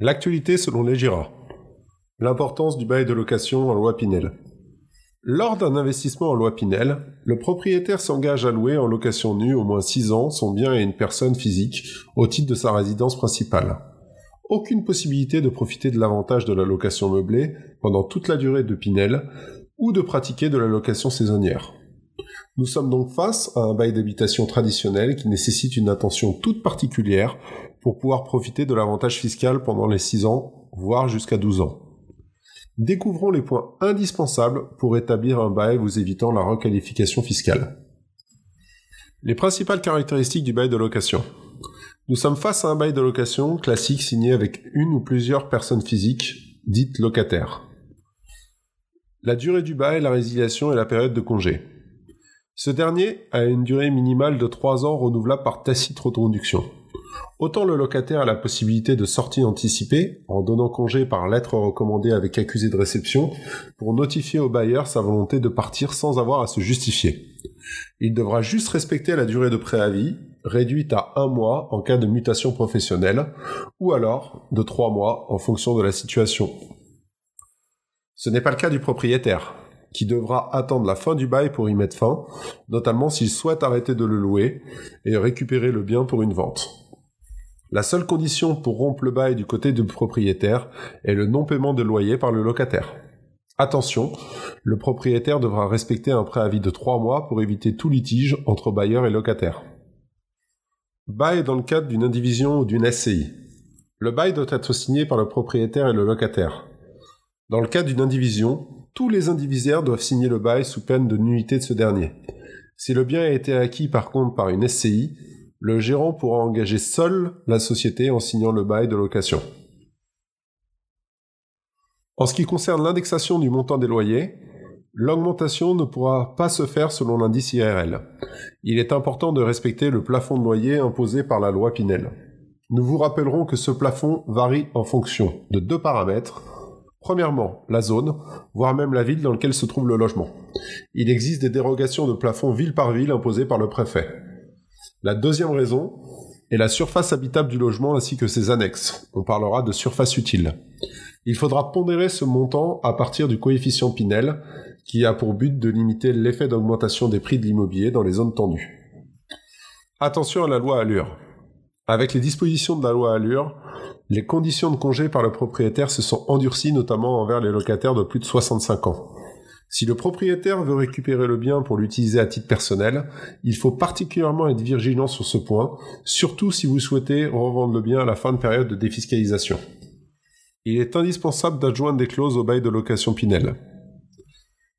L'actualité selon les GIRA. L'importance du bail de location en loi Pinel. Lors d'un investissement en loi Pinel, le propriétaire s'engage à louer en location nue au moins 6 ans son bien à une personne physique au titre de sa résidence principale. Aucune possibilité de profiter de l'avantage de la location meublée pendant toute la durée de Pinel ou de pratiquer de la location saisonnière. Nous sommes donc face à un bail d'habitation traditionnel qui nécessite une attention toute particulière pour pouvoir profiter de l'avantage fiscal pendant les 6 ans, voire jusqu'à 12 ans. Découvrons les points indispensables pour établir un bail vous évitant la requalification fiscale. Les principales caractéristiques du bail de location. Nous sommes face à un bail de location classique signé avec une ou plusieurs personnes physiques, dites locataires. La durée du bail, la résiliation et la période de congé. Ce dernier a une durée minimale de 3 ans renouvelable par tacite reconduction. Autant le locataire a la possibilité de sortie anticipée, en donnant congé par lettre recommandée avec accusé de réception, pour notifier au bailleur sa volonté de partir sans avoir à se justifier. Il devra juste respecter la durée de préavis, réduite à un mois en cas de mutation professionnelle, ou alors de trois mois en fonction de la situation. Ce n'est pas le cas du propriétaire qui devra attendre la fin du bail pour y mettre fin, notamment s'il souhaite arrêter de le louer et récupérer le bien pour une vente. La seule condition pour rompre le bail du côté du propriétaire est le non-paiement de loyer par le locataire. Attention, le propriétaire devra respecter un préavis de trois mois pour éviter tout litige entre bailleur et locataire. Bail dans le cadre d'une indivision ou d'une SCI. Le bail doit être signé par le propriétaire et le locataire. Dans le cas d'une indivision, tous les indivisaires doivent signer le bail sous peine de nullité de ce dernier. Si le bien a été acquis par contre par une SCI, le gérant pourra engager seul la société en signant le bail de location. En ce qui concerne l'indexation du montant des loyers, l'augmentation ne pourra pas se faire selon l'indice IRL. Il est important de respecter le plafond de loyer imposé par la loi Pinel. Nous vous rappellerons que ce plafond varie en fonction de deux paramètres, Premièrement, la zone, voire même la ville dans laquelle se trouve le logement. Il existe des dérogations de plafond ville par ville imposées par le préfet. La deuxième raison est la surface habitable du logement ainsi que ses annexes. On parlera de surface utile. Il faudra pondérer ce montant à partir du coefficient Pinel, qui a pour but de limiter l'effet d'augmentation des prix de l'immobilier dans les zones tendues. Attention à la loi Allure. Avec les dispositions de la loi Allure, les conditions de congé par le propriétaire se sont endurcies notamment envers les locataires de plus de 65 ans. Si le propriétaire veut récupérer le bien pour l'utiliser à titre personnel, il faut particulièrement être vigilant sur ce point, surtout si vous souhaitez revendre le bien à la fin de période de défiscalisation. Il est indispensable d'adjoindre des clauses au bail de location Pinel.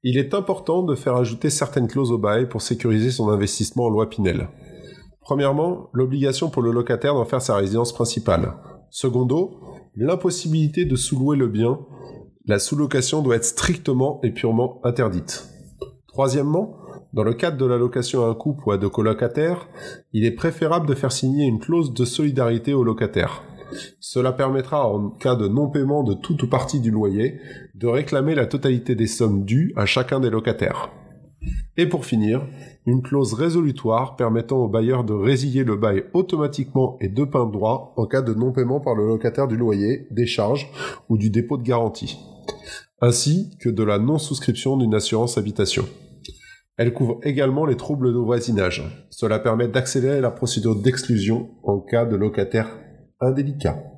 Il est important de faire ajouter certaines clauses au bail pour sécuriser son investissement en loi Pinel. Premièrement, l'obligation pour le locataire d'en faire sa résidence principale. Secondo, l'impossibilité de sous-louer le bien. La sous-location doit être strictement et purement interdite. Troisièmement, dans le cadre de la location à un couple ou à deux colocataires, il est préférable de faire signer une clause de solidarité au locataire. Cela permettra, en cas de non-paiement de toute ou partie du loyer, de réclamer la totalité des sommes dues à chacun des locataires. Et pour finir, une clause résolutoire permettant au bailleur de résilier le bail automatiquement et de plein droit en cas de non-paiement par le locataire du loyer, des charges ou du dépôt de garantie, ainsi que de la non-souscription d'une assurance habitation. Elle couvre également les troubles de voisinage. Cela permet d'accélérer la procédure d'exclusion en cas de locataire indélicat.